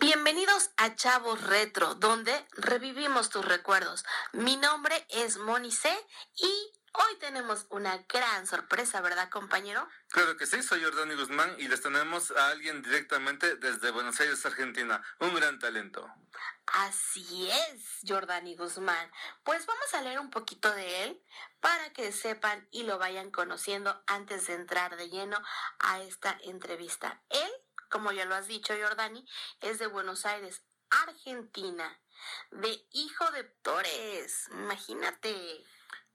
Bienvenidos a Chavos Retro, donde revivimos tus recuerdos. Mi nombre es Moni C y hoy tenemos una gran sorpresa, ¿verdad, compañero? Claro que sí, soy Jordani Guzmán y les tenemos a alguien directamente desde Buenos Aires, Argentina. Un gran talento. Así es, Jordani Guzmán. Pues vamos a leer un poquito de él para que sepan y lo vayan conociendo antes de entrar de lleno a esta entrevista. Él como ya lo has dicho, Jordani, es de Buenos Aires, Argentina, de hijo de Torres, imagínate.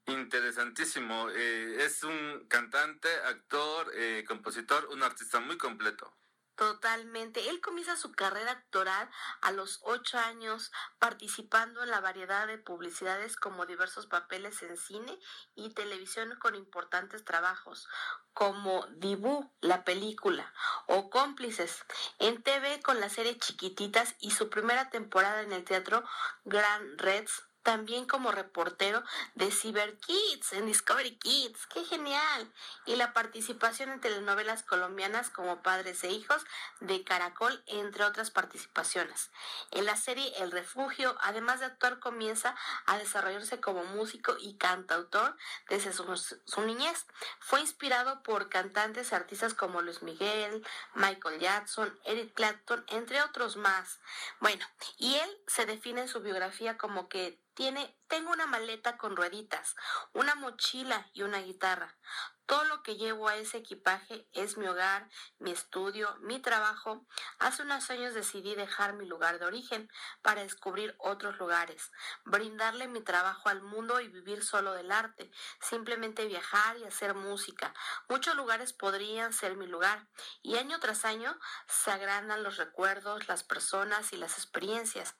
Interesantísimo, eh, es un cantante, actor, eh, compositor, un artista muy completo. Totalmente. Él comienza su carrera actoral a los ocho años, participando en la variedad de publicidades como diversos papeles en cine y televisión con importantes trabajos, como Dibu, la película, o Cómplices, en TV con la serie Chiquititas y su primera temporada en el teatro Grand Reds también como reportero de Cyber Kids en Discovery Kids. ¡Qué genial! Y la participación en telenovelas colombianas como Padres e Hijos de Caracol, entre otras participaciones. En la serie El Refugio, además de actuar, comienza a desarrollarse como músico y cantautor desde su, su niñez. Fue inspirado por cantantes y artistas como Luis Miguel, Michael Jackson, Eric Clapton, entre otros más. Bueno, y él se define en su biografía como que tiene, tengo una maleta con rueditas, una mochila y una guitarra. Todo lo que llevo a ese equipaje es mi hogar, mi estudio, mi trabajo. Hace unos años decidí dejar mi lugar de origen para descubrir otros lugares, brindarle mi trabajo al mundo y vivir solo del arte, simplemente viajar y hacer música. Muchos lugares podrían ser mi lugar y año tras año se agrandan los recuerdos, las personas y las experiencias.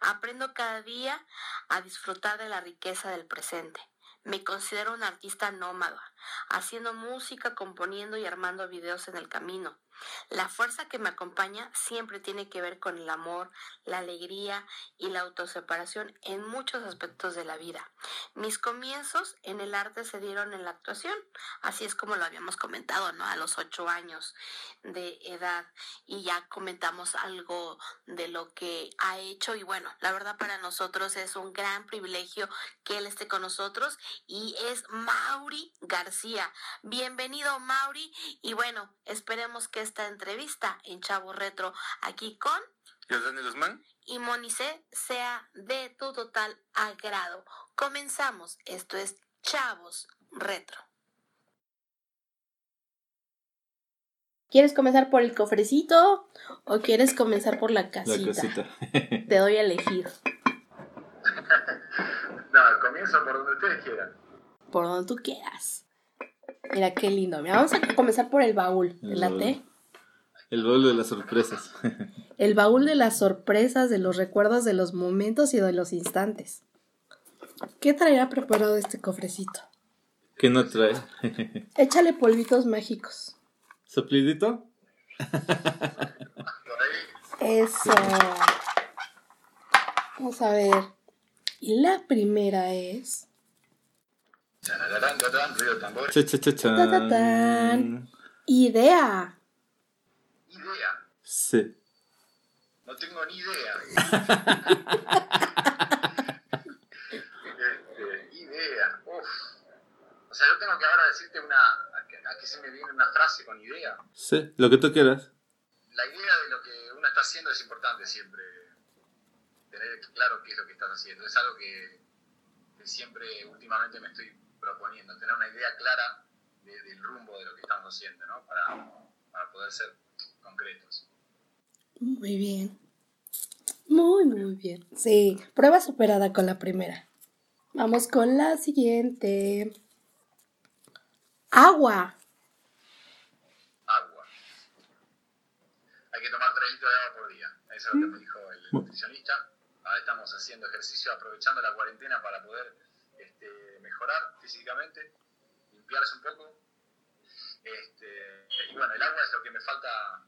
Aprendo cada día a disfrutar de la riqueza del presente. Me considero un artista nómada, haciendo música, componiendo y armando videos en el camino. La fuerza que me acompaña siempre tiene que ver con el amor, la alegría y la autoseparación en muchos aspectos de la vida. Mis comienzos en el arte se dieron en la actuación, así es como lo habíamos comentado, ¿no? A los ocho años de edad y ya comentamos algo de lo que ha hecho y bueno, la verdad para nosotros es un gran privilegio que él esté con nosotros y es Mauri García. Bienvenido Mauri y bueno, esperemos que esta entrevista en Chavo Retro aquí con Jordani Guzmán y Monice sea de tu total agrado. Comenzamos, esto es Chavos Retro. ¿Quieres comenzar por el cofrecito o quieres comenzar por la casita? La casita. Te doy a elegir. no, comienzo por donde ustedes quieran. Por donde tú quieras. Mira qué lindo. Mira, vamos a comenzar por el baúl. ¿Te El late? El baúl de las sorpresas. El baúl de las sorpresas, de los recuerdos, de los momentos y de los instantes. ¿Qué traerá preparado este cofrecito? ¿Qué no trae? Échale polvitos mágicos. ¿Soplidito? Por ahí, Eso. Vamos a ver. Y la primera es. charararán, tararán, ruido de tambores. Cha, cha, cha, chan. Ta, ta, tan. Idea. Idea. Sí. No tengo ni idea. Este, idea. Uf. O sea, yo tengo que ahora decirte una. ¿A qué, a qué se me viene una frase con idea? Sí, lo que tú quieras. La idea de lo que uno está haciendo es importante siempre. Tener claro qué es lo que estás haciendo. Es algo que, que siempre últimamente me estoy proponiendo. Tener una idea clara de- del rumbo de lo que estamos haciendo, ¿no? Para, para poder ser concretos. Muy bien. Muy, muy bien. Sí, prueba superada con la primera. Vamos con la siguiente. Agua. agua. Hay que tomar 3 litros de agua por día. Eso es lo que me dijo el nutricionista. Ahora estamos haciendo ejercicio, aprovechando la cuarentena para poder este, mejorar físicamente, limpiarse un poco. Este, y bueno, el agua es lo que me falta,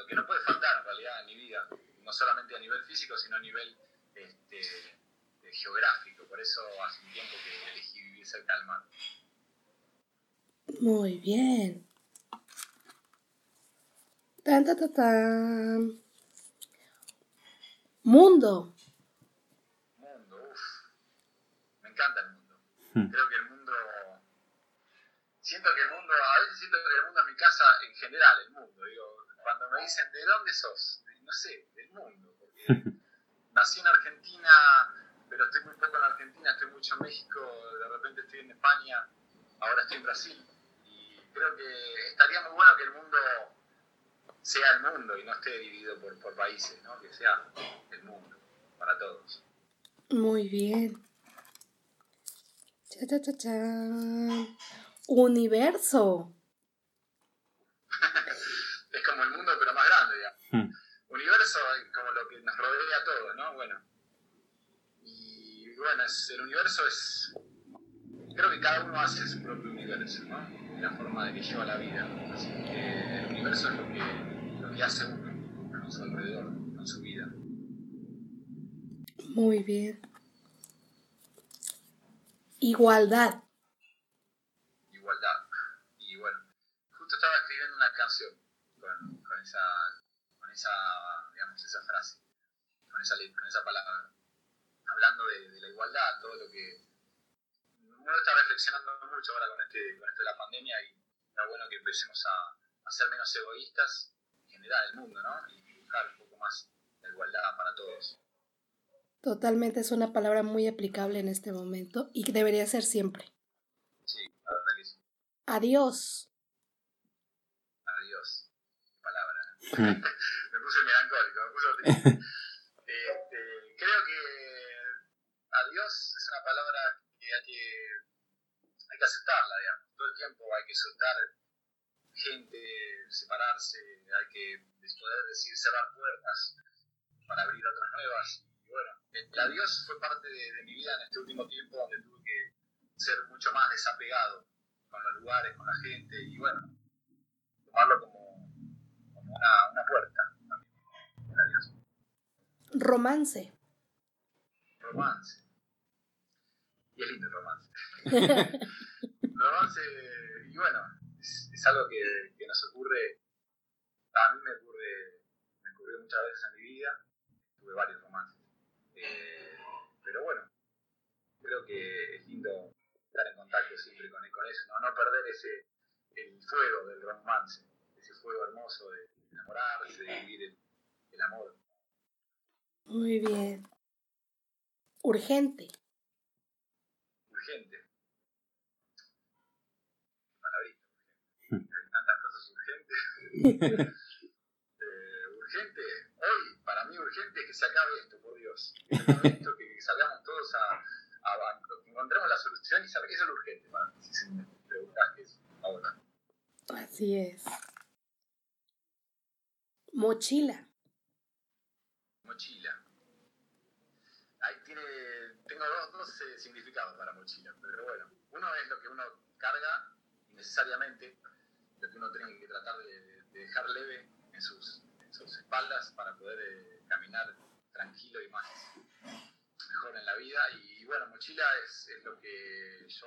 lo que no puede faltar en realidad en mi vida, no solamente a nivel físico, sino a nivel este, geográfico. Por eso hace un tiempo que elegí vivir cerca del mar. Muy bien. Tan, tan, tan, tan. Mundo. Mundo, uff. Me encanta el mundo. Hmm. Creo que el mundo. Siento que el mundo. A veces siento que el mundo es mi casa en general, el mundo. Digo, cuando me dicen, ¿de dónde sos? No sé, del mundo. Porque nací en Argentina, pero estoy muy poco en Argentina, estoy mucho en México, de repente estoy en España, ahora estoy en Brasil. Y creo que estaría muy bueno que el mundo sea el mundo y no esté dividido por, por países, ¿no? Que sea el mundo para todos. Muy bien. Cha, cha, cha, cha. Universo. es como el mundo, pero más grande, digamos. Hmm. Universo es como lo que nos rodea a todos, ¿no? Bueno. Y bueno, es, el universo es. Creo que cada uno hace su propio universo, ¿no? La forma de que lleva la vida. Así que el universo es lo que, lo que hace uno a su alrededor, en su vida. Muy bien. Igualdad. Y bueno, justo estaba escribiendo una canción con, con esa, con esa, digamos, esa frase, con esa, con esa palabra, hablando de, de la igualdad, todo lo que uno está reflexionando mucho ahora con, este, con esto de la pandemia y está bueno que empecemos a, a ser menos egoístas en general el mundo, ¿no? Y buscar un poco más la igualdad para todos. Totalmente es una palabra muy aplicable en este momento y que debería ser siempre. Sí, la verdad que sí. Adiós. Qué palabra. ¿eh? Hmm. Me puse melancólico, me puse. Este, creo que adiós es una palabra que hay que, hay que aceptarla, digamos. Todo el tiempo hay que soltar gente, separarse, hay que poder decir cerrar puertas para abrir otras nuevas. Y bueno, el adiós fue parte de, de mi vida en este último tiempo donde tuve que ser mucho más desapegado con los lugares, con la gente y bueno, tomarlo como una, una puerta también. Romance. Romance. Y es lindo el romance. romance, y bueno, es, es algo que, que nos ocurre, a mí me ocurre, me ocurrió muchas veces en mi vida, tuve varios romances. Eh, pero bueno, creo que es lindo estar en contacto siempre con, con eso, ¿no? no perder ese, el fuego del romance, ese fuego hermoso de enamorarse, de vivir el, el amor. Muy bien. Urgente. urgente. Palabrita, urgente. Hay tantas cosas urgentes. Eh, urgente, hoy, para mí urgente es que se acabe esto, por Dios. Que se acabe esto, que, que salgamos todos a, a, a- que encontremos la solución y saber eso es lo urgente para mí. Si me preguntas qué es ahora. Así es. Mochila. Mochila. Ahí tiene, tengo dos, dos eh, significados para mochila, pero bueno, uno es lo que uno carga innecesariamente, lo que uno tiene que tratar de, de dejar leve en sus, en sus espaldas para poder eh, caminar tranquilo y más mejor en la vida. Y, bueno, mochila es, es lo que yo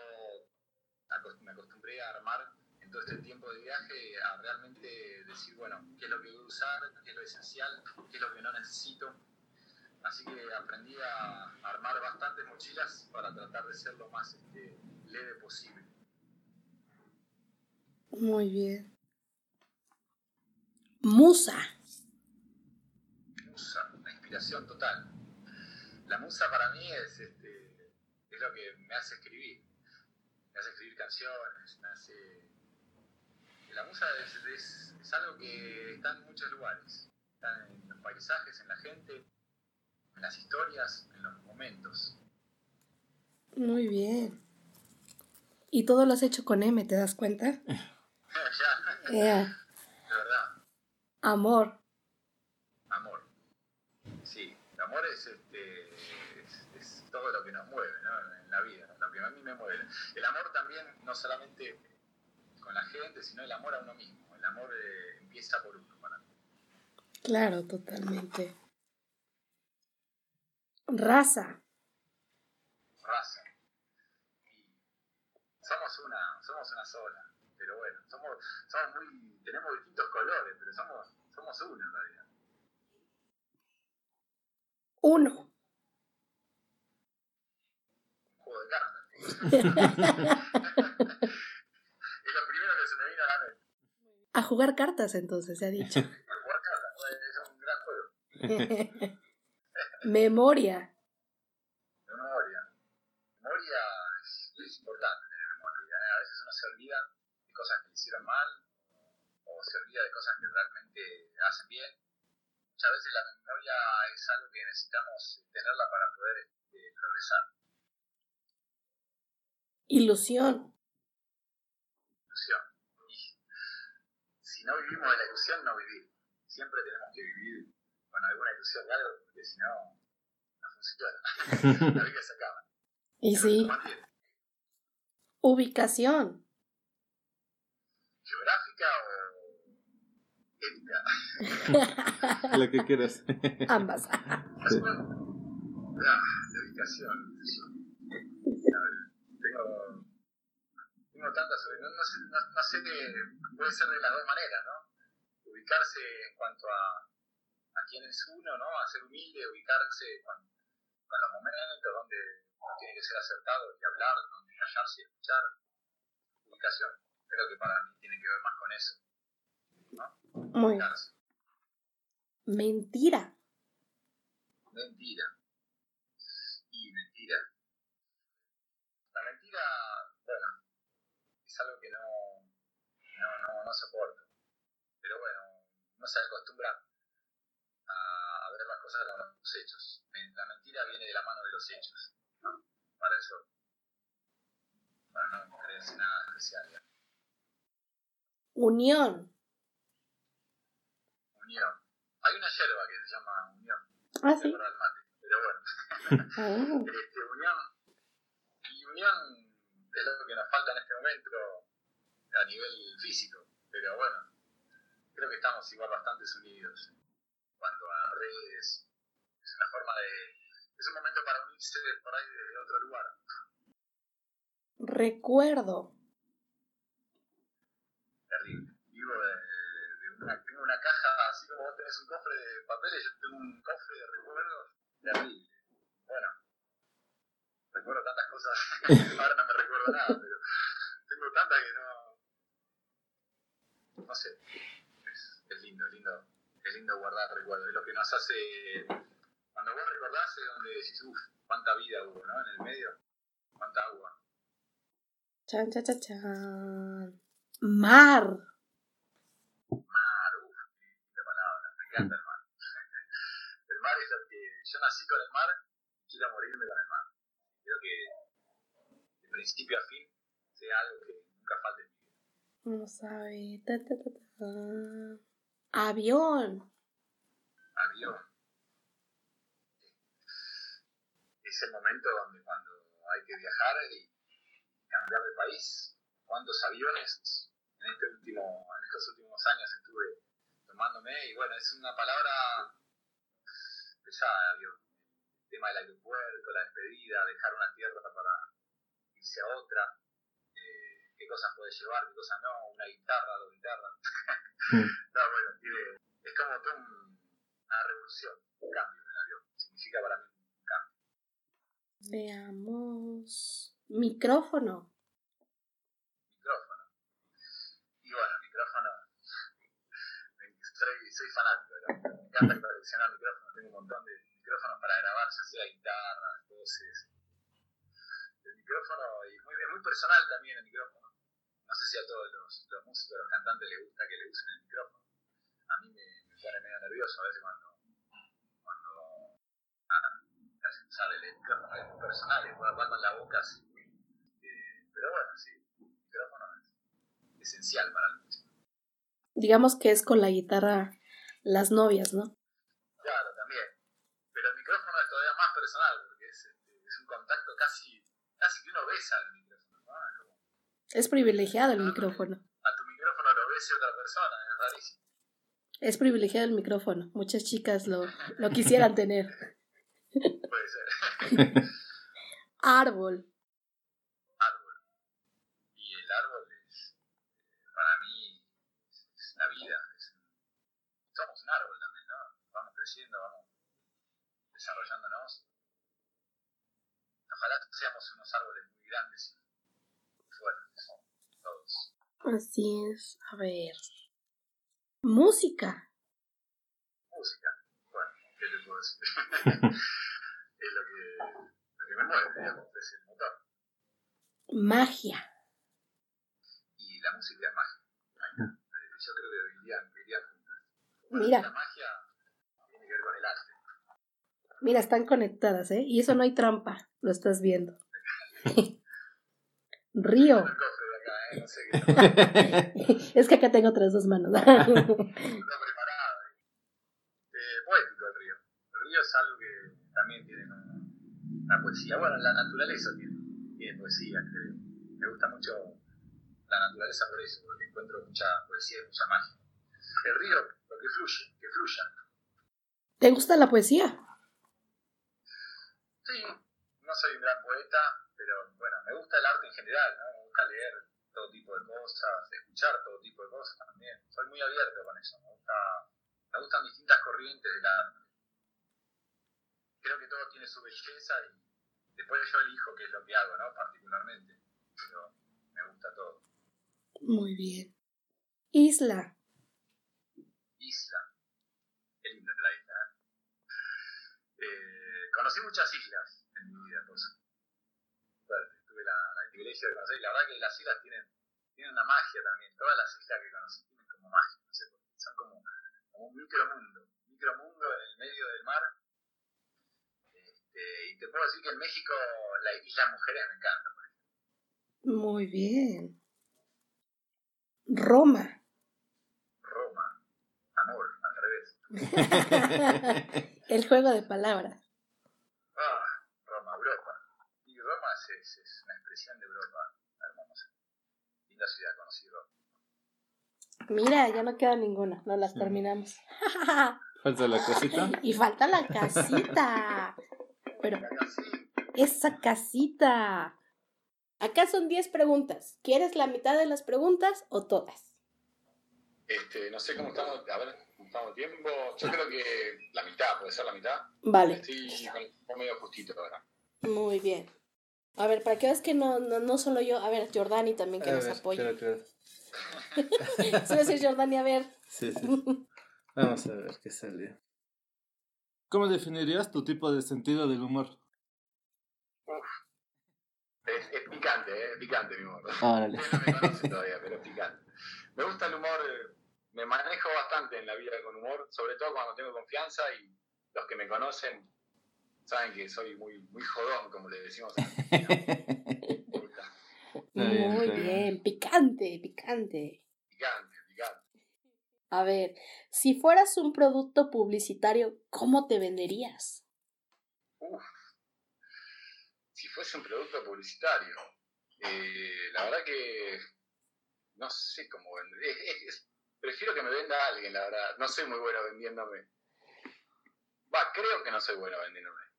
me acostumbré a armar todo este tiempo de viaje, a realmente decir, bueno, qué es lo que voy a usar, qué es lo esencial, qué es lo que no necesito. Así que aprendí a armar bastantes mochilas para tratar de ser lo más este, leve posible. Muy bien. Musa. Musa, la inspiración total. La musa para mí es, este, es lo que me hace escribir. Me hace escribir canciones, me hace... La musa es, es- es algo que está en muchos lugares. Está en los paisajes, en la gente, en las historias, en los momentos. Muy bien. Y todo lo has hecho con M, ¿te das cuenta? ya, Ea. de verdad. Amor. Amor. Sí, el amor es, este, es, es todo lo que nos mueve ¿no? en la vida, lo que a mí me mueve. El amor también, no solamente con la gente, sino el amor a uno mismo. El amor eh, empieza por uno. para mí. Claro, totalmente. Raza. Raza. Y somos una, somos una sola. Pero bueno, somos, somos muy, tenemos distintos colores, pero somos, somos uno en realidad. Uno. Un juego de cartas. a jugar cartas, entonces, se ha dicho. A jugar cartas, es un gran juego. Memoria. Memoria. Memoria es, es importante tener memoria. ¿eh? A veces uno se olvida de cosas que le hicieron mal o se olvida de cosas que realmente hacen bien. Muchas veces la memoria es algo que necesitamos tenerla para poder este, progresar. Ilusión. Ilusión. Si no vivimos de la ilusión, no vivir. Siempre tenemos que vivir con alguna ilusión de algo, porque si no, no funciona. la vida se acaba. Y sí. Ubicación. ¿Geográfica o ética? Lo que quieras. Ambas. Sí. Ah, de ubicación. yo. A ver, tengo, tengo tantas, no, no sé, no, no sé puede ser de las dos maneras, ¿no? Ubicarse en cuanto a, a quién es uno, ¿no? A ser humilde, ubicarse con, con los momentos donde uno tiene que ser acertado y hablar, donde callarse y escuchar. Ubicación. Creo que para mí tiene que ver más con eso. Muy bien. Ubicarse. Mentira. Mentira. Y mentira. La mentira, bueno, es algo que no, no, soporto. Pero bueno, no se acostumbra a, ver las cosas con los hechos. La mentira viene de la mano de los hechos. ¿no? Para eso, para no creerse nada especial. ¿ya? Unión. Unión. Hay una yerba que se llama unión. Ah, sí. verdad, el mate. Pero bueno. Ah, este, unión y unión es lo que nos falta en este momento a nivel físico pero bueno creo que estamos igual bastante unidos en cuanto a redes. Es una forma de es un momento para unirse por ahí desde otro lugar. Recuerdo. terrible. Vivo de, de una, tengo una caja así como vos tenés un cofre de papeles yo tengo un cofre de recuerdos. Terrible. Bueno recuerdo tantas cosas ahora no me recuerdo nada pero tengo tantas que no no sé es, es lindo es lindo es lindo guardar recuerdos es lo que nos hace cuando vos recordás es donde decís uff cuánta vida hubo ¿no? en el medio cuánta agua Chan, chan, chan, chan. Mar. mar uff qué palabra me encanta el mar el mar es lo que yo nací con el mar quiero morirme con el mar creo que de principio a fin sea algo que nunca falte Vamos a ver. Ta, ta, ta. Avión. avión. Es el momento donde cuando hay que viajar y cambiar de país. ¿Cuántos aviones en este último, en estos últimos años estuve tomándome? Y bueno, es una palabra pesada, avión. El tema del aeropuerto, la despedida, dejar una tierra para irse a otra. Qué cosas puede llevar, qué cosas no, una guitarra, dos guitarras. no, bueno, tiene, es como toda una revolución, un cambio en el avión. Significa para mí un cambio. Veamos. Micrófono. Micrófono. Y bueno, micrófono. Soy, soy fanático, ¿no? me encanta coleccionar micrófonos. Tengo un montón de micrófonos para grabar, ya sea guitarras, voces. El micrófono, y es muy, es muy personal también el micrófono. No sé si a todos los, los músicos, los cantantes les gusta que le usen el micrófono. A mí me, me pone medio nervioso a veces cuando, cuando ah, usar el micrófono, es muy personal, hablar con la boca así. Eh, pero bueno, sí, el micrófono es esencial para el músico. Digamos que es con la guitarra las novias, ¿no? Claro, también. Pero el micrófono es todavía más personal, porque es, este, es un contacto casi, casi que uno besa al micrófono, ¿no? Es como, Es privilegiado el micrófono. a tu micrófono lo bese otra persona, es rarísimo. Es privilegiado el micrófono. Muchas chicas lo, lo quisieran tener. Puede ser. Árbol. árbol. Y el árbol es, para mí, es, la vida. es somos un árbol también, ¿no? Vamos creciendo, vamos desarrollándonos. Ojalá seamos unos árboles muy grandes y fuertes, todos. Así es. A ver. Música. Música. Bueno, ¿qué te puedo decir? es lo que, lo que me mueve, digamos, es el motor. Magia. Y la música es magia. Yo creo que irían, irían juntas. Mira. La magia tiene que ver con el arte. Mira, están conectadas, ¿eh? Y eso no hay trampa. Lo estás viendo. Río. ¿eh? Es que acá tengo otras dos manos. Está preparado. Eh, poético el río. El río es algo que también tiene una poesía. Bueno, la naturaleza tiene, tiene poesía, creo. Me gusta mucho la naturaleza por eso, porque encuentro mucha poesía y mucha magia. El río, lo que fluye, que fluya. ¿Te gusta la poesía? Sí, no soy un gran poeta, pero bueno, me gusta el arte en general, ¿no? Me gusta leer todo tipo de cosas, escuchar todo tipo de cosas también. Soy muy abierto con eso, me, gusta, me gustan distintas corrientes del arte. Creo que todo tiene su belleza y después yo elijo qué es lo que hago, ¿no? Particularmente, pero me gusta todo. Muy bien. Isla. Isla, qué linda la isla, ¿eh? Eh, conocí muchas islas tuve la, la privilegio de conocer y la verdad que las islas tienen, tienen una magia también. Todas las islas que conocí tienen como magia, no sé. Son como, como un micromundo, un micromundo en el medio del mar. Este, y te puedo decir que en México la isla Mujeres me encanta, por ejemplo. Muy bien. Roma. Roma, amor, al revés. El juego de palabras. Ah, Roma, Europa. Y Roma es, es, es una expresión de Europa hermosa. Linda ciudad, conocí Roma. Mira, ya no queda ninguna. No las terminamos. Falta la cosita. y falta la casita. Pero esa casita. Acá son 10 preguntas. ¿Quieres la mitad de las preguntas o todas? este, no sé cómo estamos, a ver, cómo estamos tiempo. Yo creo que la mitad, puede ser la mitad. Vale. Estoy con- con medio justito ahora. Muy bien. A ver, para que veas que no, no, no solo yo. A ver, Jordani también que A nos ver, apoya. espera, espera. Se va a decir Jordani, a ver. Sí, sí. Vamos a ver qué sale. ¿Cómo definirías tu tipo de sentido del humor? Es, es picante, ¿eh? Es picante mi humor. Ustedes no me conocen todavía, pero es picante. Me gusta el humor, me manejo bastante en la vida con humor, sobre todo cuando tengo confianza y los que me conocen saben que soy muy, muy jodón, como le decimos. Muy bien. bien. Picante, picante. Picante, picante. A ver, si fueras un producto publicitario, ¿cómo te venderías? Uf. Si fuese un producto publicitario, eh, la verdad que no sé cómo vender. Prefiero que me venda alguien, la verdad. No soy muy bueno vendiéndome. Va, creo que no soy bueno vendiéndome.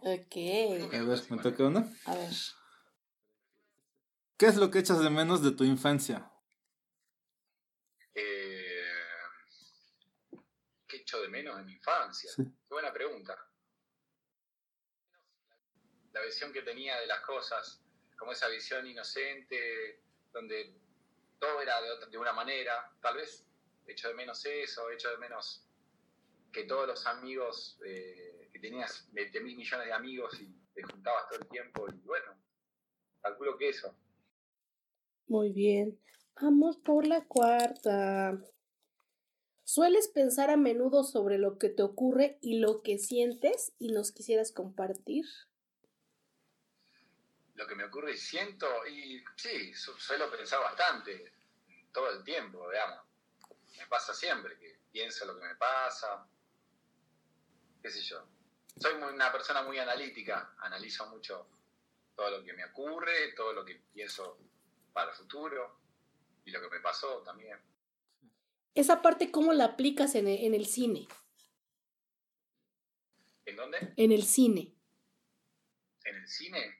Ok. Ok. A ver, ¿me toca uno? A ver. ¿Qué es lo que echas de menos de tu infancia? Eh, ¿Qué echo de menos de mi infancia? Sí. Qué buena pregunta. La visión que tenía de las cosas, como esa visión inocente, donde todo era de, otra- de una manera, tal vez echo de menos eso, echo de menos que todos los amigos, eh, tenías 20 mil millones de amigos y te juntabas todo el tiempo, y bueno, calculo que eso. Muy bien. Vamos por la cuarta. ¿Sueles pensar a menudo sobre lo que te ocurre y lo que sientes y nos quisieras compartir? lo que me ocurre y siento, y sí, su- suelo pensar bastante, todo el tiempo, digamos. Me pasa siempre que pienso lo que me pasa, qué sé yo. Soy una persona muy analítica, analizo mucho todo lo que me ocurre, todo lo que pienso para el futuro y lo que me pasó también. Esa parte, ¿cómo la aplicas en e- en el cine? ¿En dónde? En el cine, ¿En el cine?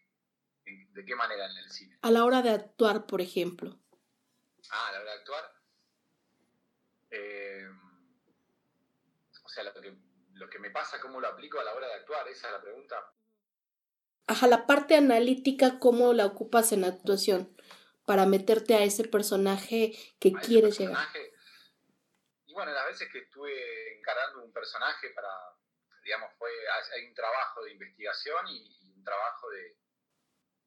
¿En- ¿De qué manera en el cine? a la hora de actuar, por ejemplo. Ah, a la hora de actuar. Eh, o sea, lo que lo que me pasa, cómo lo aplico a la hora de actuar, esa es la pregunta. Ajá, la parte analítica, ¿cómo la ocupas en actuación? Para meterte a ese personaje que quieres llegar. Y bueno, las veces que estuve encarando un personaje para, digamos, fue, hay un trabajo de investigación y, un trabajo de,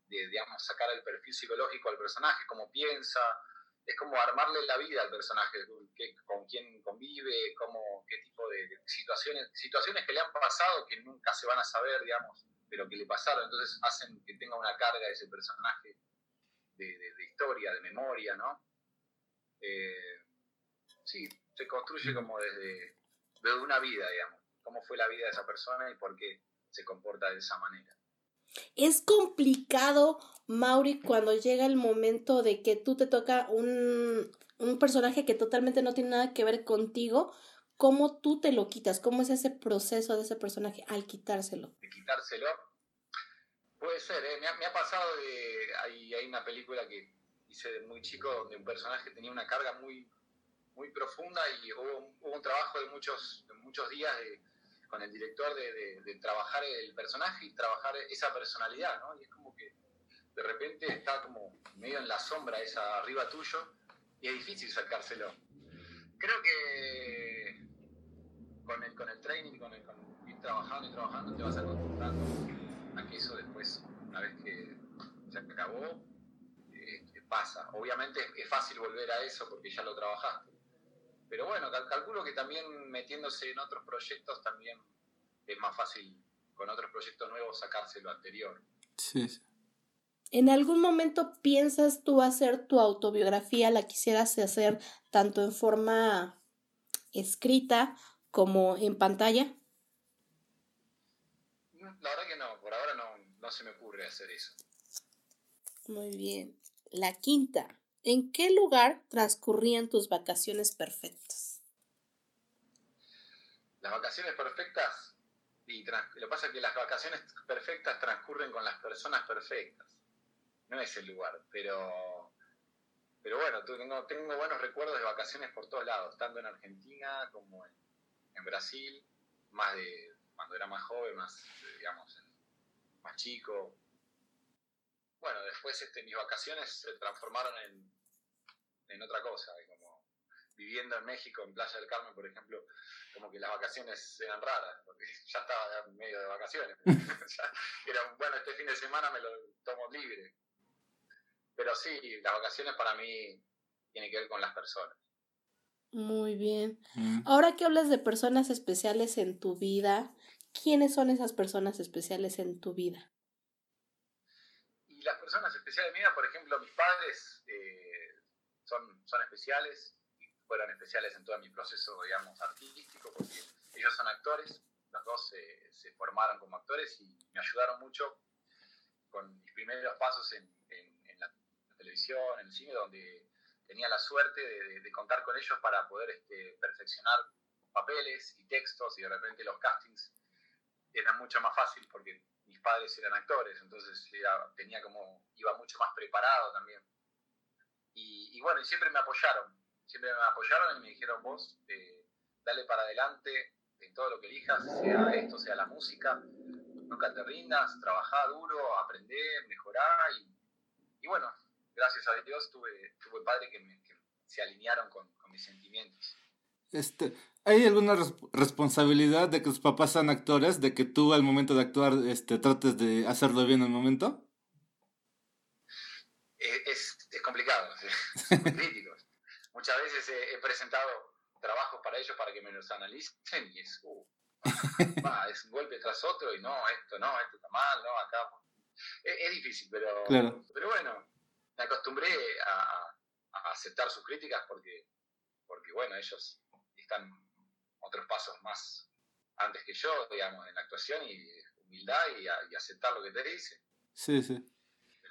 de, digamos, sacar el perfil psicológico al personaje, cómo piensa, es como armarle la vida al personaje, con quién convive, cómo, qué tipo de situaciones, situaciones que le han pasado que nunca se van a saber, digamos, pero que le pasaron, entonces hacen que tenga una carga ese personaje de, historia, de memoria, ¿no? Eh, sí, se construye como desde, desde una vida, digamos, cómo fue la vida de esa persona y por qué se comporta de esa manera. Es complicado, Mauri, cuando llega el momento de que tú te toca un, un personaje que totalmente no tiene nada que ver contigo, ¿cómo tú te lo quitas? ¿Cómo es ese proceso de ese personaje al quitárselo? De quitárselo. Puede ser, ¿eh? me, ha, pasado de. Hay, hay una película que hice de muy chico donde un personaje tenía una carga muy, muy profunda y hubo, hubo un trabajo de muchos, de muchos días de con el director de, trabajar el personaje y trabajar esa personalidad, ¿no? Y es como que de repente está como medio en la sombra esa arriba tuyo y es difícil sacárselo. Creo que con el, con el training, con, el, con ir trabajando y trabajando, te vas acostumbrando a que eso después, una vez que se acabó, eh, pasa. Obviamente es fácil volver a eso porque ya lo trabajaste pero bueno, calculo que también metiéndose en otros proyectos también es más fácil con otros proyectos nuevos sacarse lo anterior. Sí. ¿En algún momento piensas tú hacer tu autobiografía? ¿La quisieras hacer tanto en forma escrita como en pantalla? La verdad que no, por ahora no, no se me ocurre hacer eso. Muy bien. La quinta. ¿En qué lugar transcurrían tus vacaciones perfectas? Las vacaciones perfectas, y lo que pasa es que las vacaciones perfectas transcurren con las personas perfectas. No es el lugar, pero, pero bueno, tengo, tengo buenos recuerdos de vacaciones por todos lados, tanto en Argentina como en, Brasil, más de cuando era más joven, más, digamos, más chico, bueno, después este, mis vacaciones se transformaron en, en otra cosa, como viviendo en México, en Playa del Carmen, por ejemplo, como que las vacaciones eran raras, porque ya estaba en medio de vacaciones. era, bueno, este fin de semana me lo tomo libre. Pero sí, las vacaciones para mí tienen que ver con las personas. Muy bien. Mm. Ahora que hablas de personas especiales en tu vida, ¿quiénes son esas personas especiales en tu vida? Y las personas especiales en mi vida, por ejemplo, mis padres, son, son especiales y fueron especiales en todo mi proceso, digamos, artístico, porque ellos son actores, los dos se, formaron como actores y me ayudaron mucho con mis primeros pasos en, la, televisión, en el cine, donde tenía la suerte de, de, contar con ellos para poder este, perfeccionar papeles y textos y de repente los castings eran mucho más fácil porque mis padres eran actores, entonces tenía como, iba mucho más preparado también. Y, bueno, y siempre me apoyaron, siempre me apoyaron y me dijeron vos, eh, dale para adelante en todo lo que elijas, sea esto, sea la música, nunca te rindas, trabajá duro, aprendé, mejorá y, bueno, gracias a Dios tuve, tuve padres que, me, se alinearon con, mis sentimientos. Este, ¿Hay alguna responsabilidad de que tus papás sean actores, de que tú al momento de actuar este, trates de hacerlo bien al momento? Es, es complicado, son muy críticos. Muchas veces he, presentado trabajos para ellos para que me los analicen y es, uh, es un golpe tras otro y no, esto no, esto está mal, no, acá. Es, difícil, pero, pero bueno, me acostumbré a, aceptar sus críticas porque, porque, bueno, ellos están otros pasos más antes que yo, digamos, en la actuación y humildad y, y aceptar lo que te dice. Sí, sí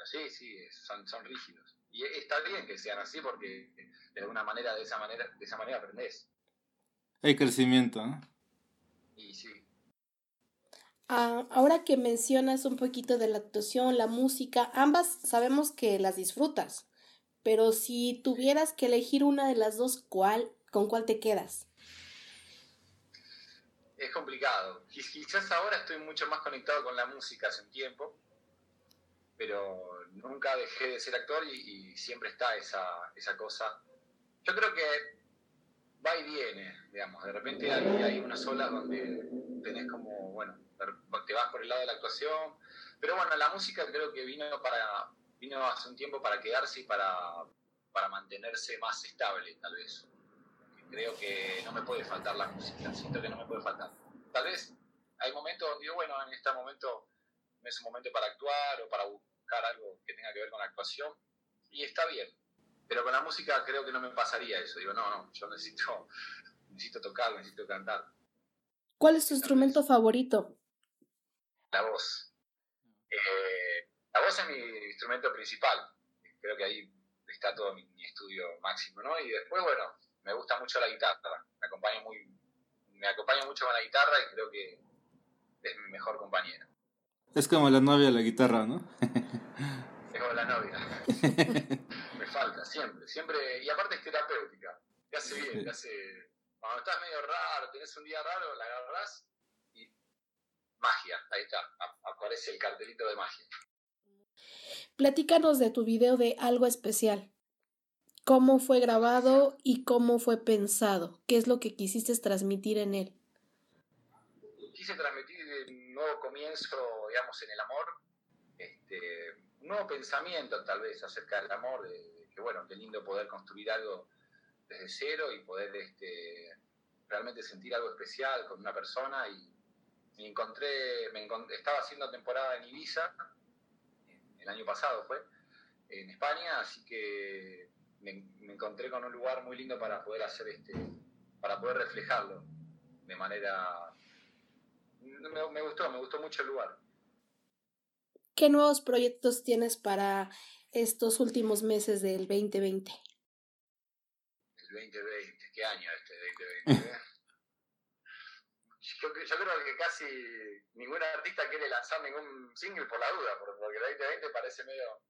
sí, sí, son, son rígidos. Y está bien que sean así porque de alguna manera, de esa manera, de esa manera aprendes. Hay crecimiento, ¿no? Y sí. Ah, ahora que mencionas un poquito de la actuación, la música, ambas sabemos que las disfrutas, pero si tuvieras que elegir una de las dos, ¿cuál, ¿con cuál te quedas? Es complicado complicado. Quizás ahora estoy mucho más conectado con la música hace un tiempo, pero nunca dejé de ser actor y, siempre está esa, esa cosa. Yo creo que va y viene, digamos, de repente hay, hay unas olas donde tenés como, bueno, te vas por el lado de la actuación, pero bueno, la música creo que vino para vino hace un tiempo para quedarse y para, para mantenerse más estable, tal vez. Creo que no me puede faltar la música, siento que no me puede faltar. Tal vez hay momentos donde digo, bueno, en este momento no es un momento para actuar o para buscar algo que tenga que ver con la actuación, y está bien. Pero con la música creo que no me pasaría eso. Digo, no, no, yo necesito, necesito tocar, necesito cantar. ¿Cuál es tu instrumento favorito? La voz. Eh, la voz es mi instrumento principal. Creo que ahí está todo mi, estudio máximo, ¿no? Y después, bueno, me gusta mucho la guitarra. Me acompaña, muy, me acompaña mucho con la guitarra y creo que es mi mejor compañera. Es como la novia de la guitarra, ¿no? es como la novia. me falta, siempre, siempre. Y aparte es terapéutica. Te hace bien, te hace cuando estás medio raro, tenés un día raro, la agarrás y magia, ahí está, aparece el cartelito de magia. Platícanos de tu video de algo especial. ¿Cómo fue grabado y cómo fue pensado? ¿Qué es lo que quisiste transmitir en él? Quise transmitir nuevo comienzo, digamos, en el amor, este, un nuevo pensamiento tal vez acerca del amor, de, que bueno, qué lindo poder construir algo desde cero y poder este, realmente sentir algo especial con una persona. Y me encontré, me estaba haciendo temporada en Ibiza, el año pasado fue, en España, así que me, encontré con un lugar muy lindo para poder hacer este, para poder reflejarlo de manera, me, me gustó, me gustó mucho el lugar. ¿Qué nuevos proyectos tienes para estos últimos meses del 2020? 2020, ¿qué año este 2020? Eh? yo, creo que casi ningún artista quiere lanzar ningún single por la duda, porque el 2020 parece medio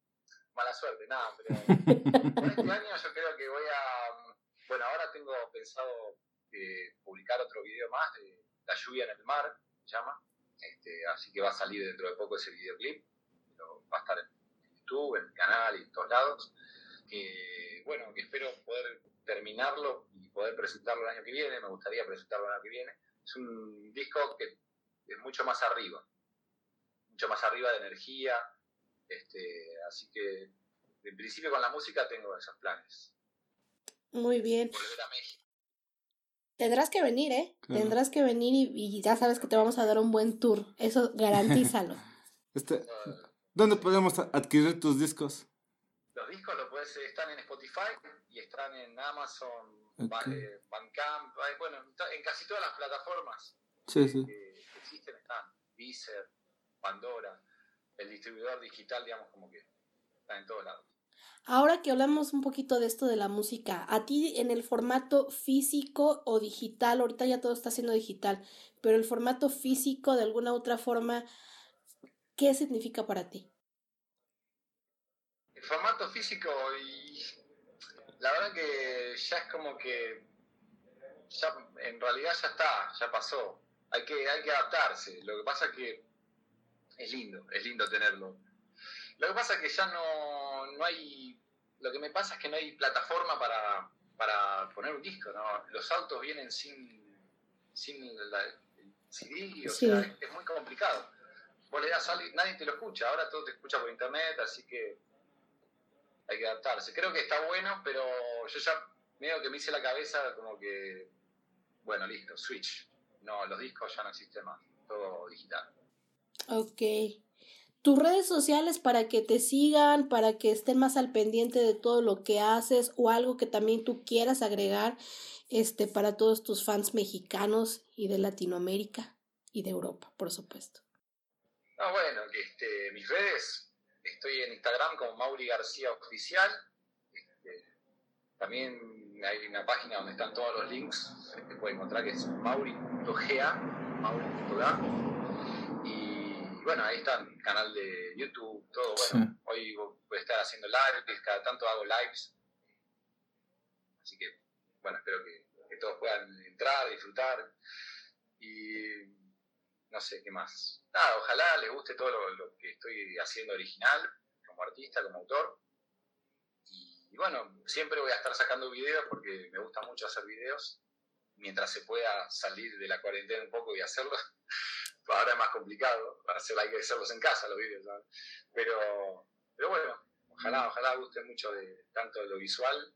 mala suerte, nada, pero por este año yo creo que voy a, bueno, ahora tengo pensado eh, publicar otro video más de La lluvia en el mar, se llama, este, así que va a salir dentro de poco ese videoclip, va a estar en YouTube, en el canal y en todos lados, que bueno, que espero poder terminarlo y poder presentarlo el año que viene, me gustaría presentarlo el año que viene. Es un disco que es mucho más arriba, mucho más arriba de energía, este, así que en principio con la música tengo esos planes. Muy bien. Tendrás que venir, ¿eh? Tendrás que venir y, ya sabes que te vamos a dar un buen tour. Eso garantízalo. este, ¿Dónde podemos adquirir tus discos? Los discos lo puedes, están en Spotify y están en Amazon, Bandcamp, bueno, en casi todas las plataformas sí, sí. Que, existen están. Deezer, Pandora, el distribuidor digital, digamos, como que está en todos lados. Ahora que hablamos un poquito de esto de la música, a ti en el formato físico o digital, ahorita ya todo está siendo digital, pero el formato físico de alguna otra forma, ¿qué significa para ti? formato físico y la verdad que ya es como que ya, en realidad ya está, ya pasó. Hay que, hay que adaptarse. Lo que pasa es que es lindo, es lindo tenerlo. Lo que pasa es que ya no, no hay, lo que me pasa es que no hay plataforma para, para poner un disco, ¿no? Los autos vienen sin, sin la, el CD, o sea, es, muy complicado. Vos le das a alguien, nadie te lo escucha, ahora todo te escucha por internet, así que hay que adaptarse. Creo que está bueno, pero yo ya medio que me hice la cabeza como que, bueno, listo, switch. No, los discos ya no existen más, todo digital. Ok. Tus redes sociales para que te sigan, para que estén más al pendiente de todo lo que haces o algo que también tú quieras agregar este para todos tus fans mexicanos y de Latinoamérica y de Europa, por supuesto. Ah, bueno, este, mis redes, Estoy en Instagram como Mauri García Oficial. Este, también hay una página donde están todos los links que pueden encontrar que es mauri.ga, mauri.ga. Y bueno, ahí está el canal de YouTube, todo. Bueno, hoy voy a estar haciendo lives, cada tanto hago lives. Así que, bueno, espero que, que todos puedan entrar, disfrutar. Y no sé qué más. Nada, ojalá les guste todo lo, que estoy haciendo original, como artista, como autor. Y, bueno, siempre voy a estar sacando videos porque me gusta mucho hacer videos. Mientras se pueda salir de la cuarentena un poco y hacerlo. Ahora es más complicado, para hacer, hay que hacerlos en casa los videos, Pero, pero bueno, ojalá, ojalá guste mucho de tanto de lo visual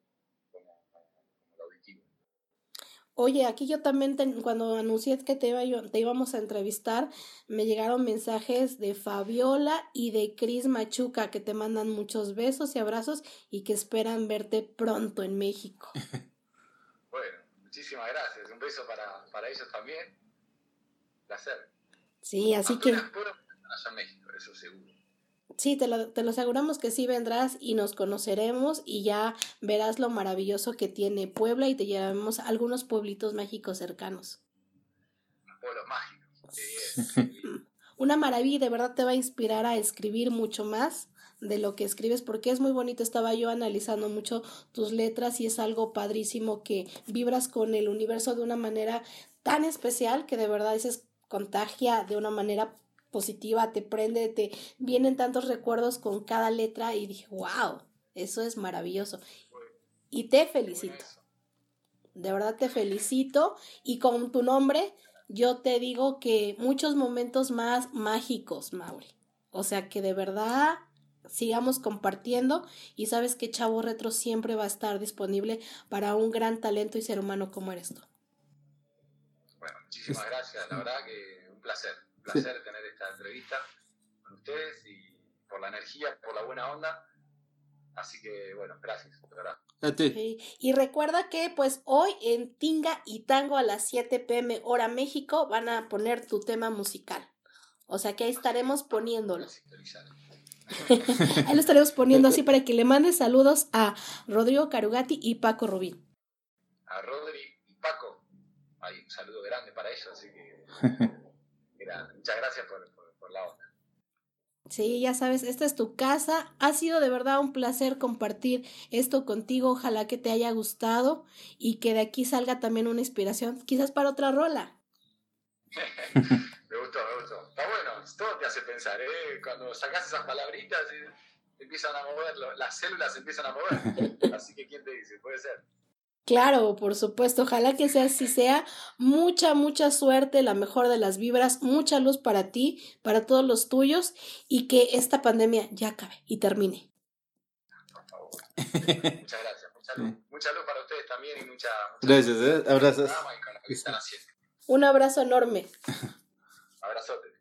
Oye, aquí yo también, cuando anuncié que te, iba te íbamos a entrevistar, me llegaron mensajes de Fabiola y de Cris Machuca que te mandan muchos besos y abrazos y que esperan verte pronto en México. bueno, muchísimas gracias. Un beso para, para ellos también. Placer. Sí, así que... México, eso seguro. Sí, te lo, te lo aseguramos que sí vendrás y nos conoceremos y ya verás lo maravilloso que tiene Puebla y te llevaremos a algunos pueblitos mágicos cercanos. Pueblos mágicos. Una maravilla, de verdad te va a inspirar a escribir mucho más de lo que escribes porque es muy bonito. Estaba yo analizando mucho tus letras y es algo padrísimo que vibras con el universo de una manera tan especial que de verdad es contagia de una manera positiva, te prende, te vienen tantos recuerdos con cada letra y dije, wow, eso es maravilloso. Y te felicito. De verdad te felicito y con tu nombre yo te digo que muchos momentos más mágicos, Mauri. O sea que de verdad sigamos compartiendo y sabes que Chavo Retro siempre va a estar disponible para un gran talento y ser humano como eres tú. Muchísimas gracias, la verdad que un placer placer tener esta entrevista con ustedes y por la energía, por la buena onda. Así que, bueno, gracias, de verdad. Y recuerda que pues hoy en Tinga y Tango a las 7 pm hora México van a poner tu tema musical. O sea que ahí estaremos poniéndolo. ahí lo estaremos poniendo así para que le mandes saludos a Rodrigo Carugati y Paco Rubín. A Rodri y Paco. Hay un saludo grande para ellos, así que muchas gracias por, la onda. Sí, ya sabes, esta es tu casa. Ha sido de verdad un placer compartir esto contigo. Ojalá que te haya gustado y que de aquí salga también una inspiración, quizás para otra rola. me gustó, me gustó. Está bueno, todo te hace pensar, ¿eh? Cuando sacas esas palabritas y empiezan a mover, las células empiezan a mover. Así que, ¿quién te dice? Puede ser. Claro, por supuesto, ojalá que sea así sea. Mucha, mucha suerte, la mejor de las vibras, mucha luz para ti, para todos los tuyos y que esta pandemia ya acabe y termine. Por favor. Muchas gracias, mucha luz. Mucha luz para ustedes también y mucha... gracias, ¿eh? abrazos. Un abrazo enorme. Abrazote.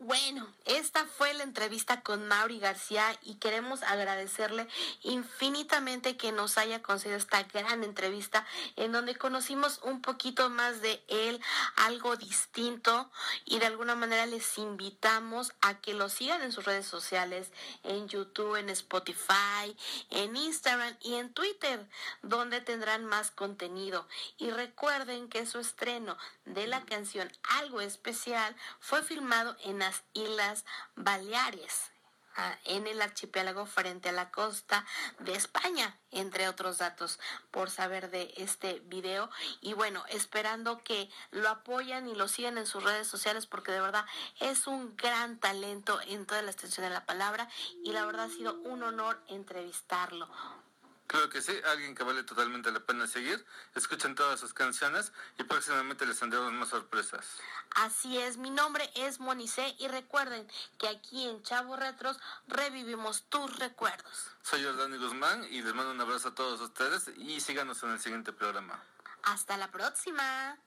Bueno, esta fue la entrevista con Mauri García y queremos agradecerle infinitamente que nos haya concedido esta gran entrevista en donde conocimos un poquito más de él, algo distinto y de alguna manera les invitamos a que lo sigan en sus redes sociales, en YouTube, en Spotify, en Instagram y en Twitter, donde tendrán más contenido. Y recuerden que su estreno de la canción Algo Especial fue filmado en las Islas Baleares en el archipiélago frente a la costa de España, entre otros datos por saber de este video. Y bueno, esperando que lo apoyan y lo sigan en sus redes sociales porque de verdad es un gran talento en toda la extensión de la palabra y la verdad ha sido un honor entrevistarlo. Creo que sí, alguien que vale totalmente la pena seguir. Escuchen todas sus canciones y próximamente les tendremos más sorpresas. Así es, mi nombre es Monice y recuerden que aquí en Chavo Retros revivimos tus recuerdos. Soy Jordani Guzmán y les mando un abrazo a todos ustedes y síganos en el siguiente programa. Hasta la próxima.